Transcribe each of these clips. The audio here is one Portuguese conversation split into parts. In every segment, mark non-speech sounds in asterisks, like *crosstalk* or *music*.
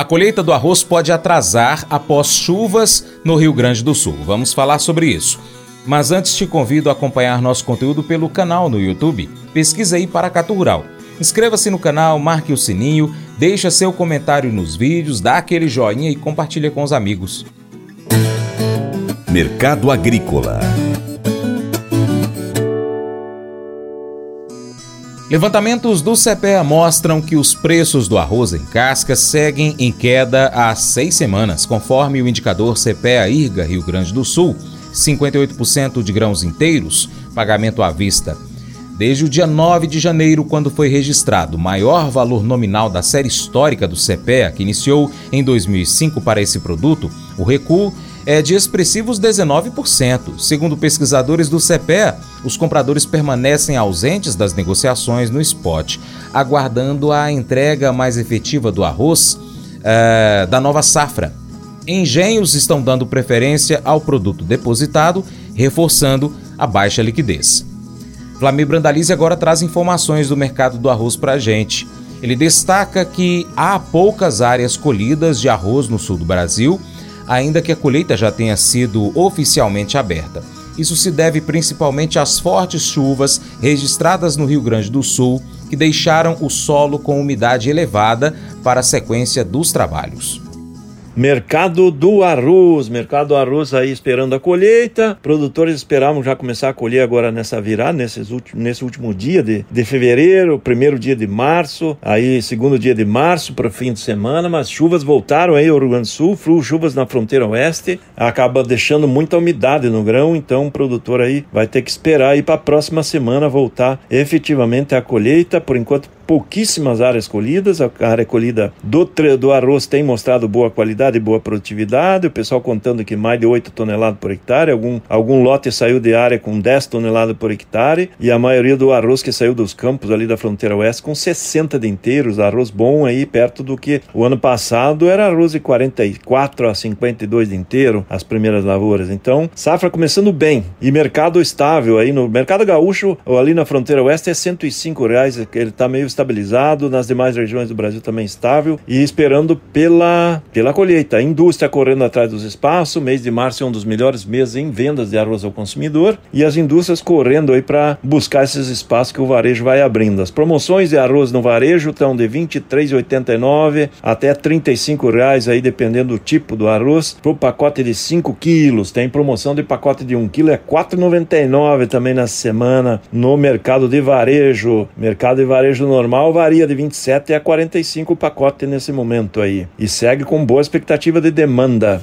A colheita do arroz pode atrasar após chuvas no Rio Grande do Sul. Vamos falar sobre isso. Mas antes te convido a acompanhar nosso conteúdo pelo canal no YouTube. Pesquisa aí Paracatu Rural. Inscreva-se no canal, marque o sininho, deixa seu comentário nos vídeos, dá aquele joinha e compartilha com os amigos. Mercado Agrícola Levantamentos do CPEA mostram que os preços do arroz em casca seguem em queda há seis semanas, conforme o indicador CPEA IRGA Rio Grande do Sul, 58% de grãos inteiros, pagamento à vista. Desde o dia 9 de janeiro, quando foi registrado o maior valor nominal da série histórica do CPEA, que iniciou em 2005 para esse produto, o recuo é de expressivos 19%. Segundo pesquisadores do CPEA, os compradores permanecem ausentes das negociações no spot, aguardando a entrega mais efetiva do arroz é, da nova safra. Engenhos estão dando preferência ao produto depositado, reforçando a baixa liquidez. Flamir Brandalize agora traz informações do mercado do arroz para a gente. Ele destaca que há poucas áreas colhidas de arroz no sul do Brasil ainda que a colheita já tenha sido oficialmente aberta. Isso se deve principalmente às fortes chuvas registradas no Rio Grande do Sul, que deixaram o solo com umidade elevada para a sequência dos trabalhos. Mercado do arroz, mercado do arroz aí esperando a colheita. Produtores esperavam já começar a colher agora nessa virada, nesses últimos, nesse último dia de, de fevereiro, primeiro dia de março, aí segundo dia de março para o fim de semana, mas chuvas voltaram aí ao do Sul, flu, chuvas na fronteira oeste, acaba deixando muita umidade no grão, então o produtor aí vai ter que esperar aí para a próxima semana voltar efetivamente a colheita. Por enquanto pouquíssimas áreas colhidas. A área colhida do, do arroz tem mostrado boa qualidade e boa produtividade. O pessoal contando que mais de 8 toneladas por hectare. Algum, algum lote saiu de área com 10 toneladas por hectare. E a maioria do arroz que saiu dos campos ali da fronteira oeste com 60 denteiros. Arroz bom aí, perto do que o ano passado era arroz de 44 a 52 denteiro, as primeiras lavouras. Então, safra começando bem. E mercado estável aí no mercado gaúcho, ou ali na fronteira oeste, é 105 reais. Ele está meio estabilizado, nas demais regiões do Brasil também estável e esperando pela, pela colheita. A indústria correndo atrás dos espaços, o mês de março é um dos melhores meses em vendas de arroz ao consumidor e as indústrias correndo aí para buscar esses espaços que o varejo vai abrindo. As promoções de arroz no varejo estão de R$ 23,89 até 35 reais aí dependendo do tipo do arroz. Para o pacote de 5 quilos, tem promoção de pacote de 1 quilo é R$ 4,99 também na semana no mercado de varejo. Mercado de varejo normal normal varia de 27 a 45 pacotes nesse momento aí. E segue com boa expectativa de demanda.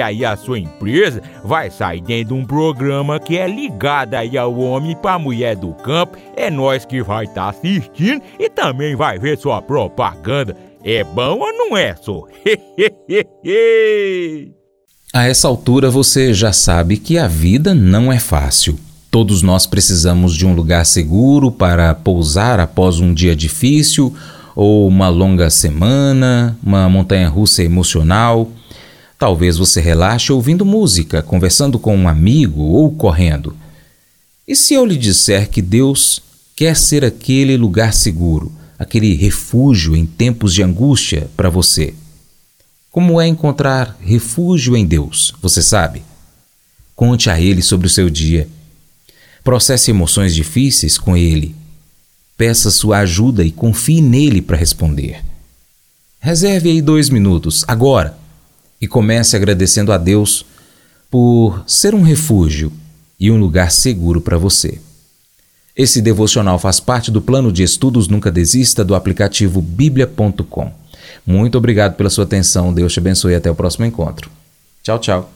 aí a sua empresa vai sair dentro de um programa que é ligado aí ao homem para mulher do campo. É nós que vai estar tá assistindo e também vai ver sua propaganda. É bom ou não é, só? *laughs* A essa altura você já sabe que a vida não é fácil. Todos nós precisamos de um lugar seguro para pousar após um dia difícil ou uma longa semana, uma montanha russa emocional. Talvez você relaxe ouvindo música, conversando com um amigo ou correndo. E se eu lhe disser que Deus quer ser aquele lugar seguro, aquele refúgio em tempos de angústia para você? Como é encontrar refúgio em Deus? Você sabe? Conte a Ele sobre o seu dia. Processe emoções difíceis com Ele. Peça sua ajuda e confie nele para responder. Reserve aí dois minutos, agora, e comece agradecendo a Deus por ser um refúgio e um lugar seguro para você. Esse devocional faz parte do plano de estudos Nunca Desista do aplicativo bíblia.com. Muito obrigado pela sua atenção. Deus te abençoe e até o próximo encontro. Tchau, tchau.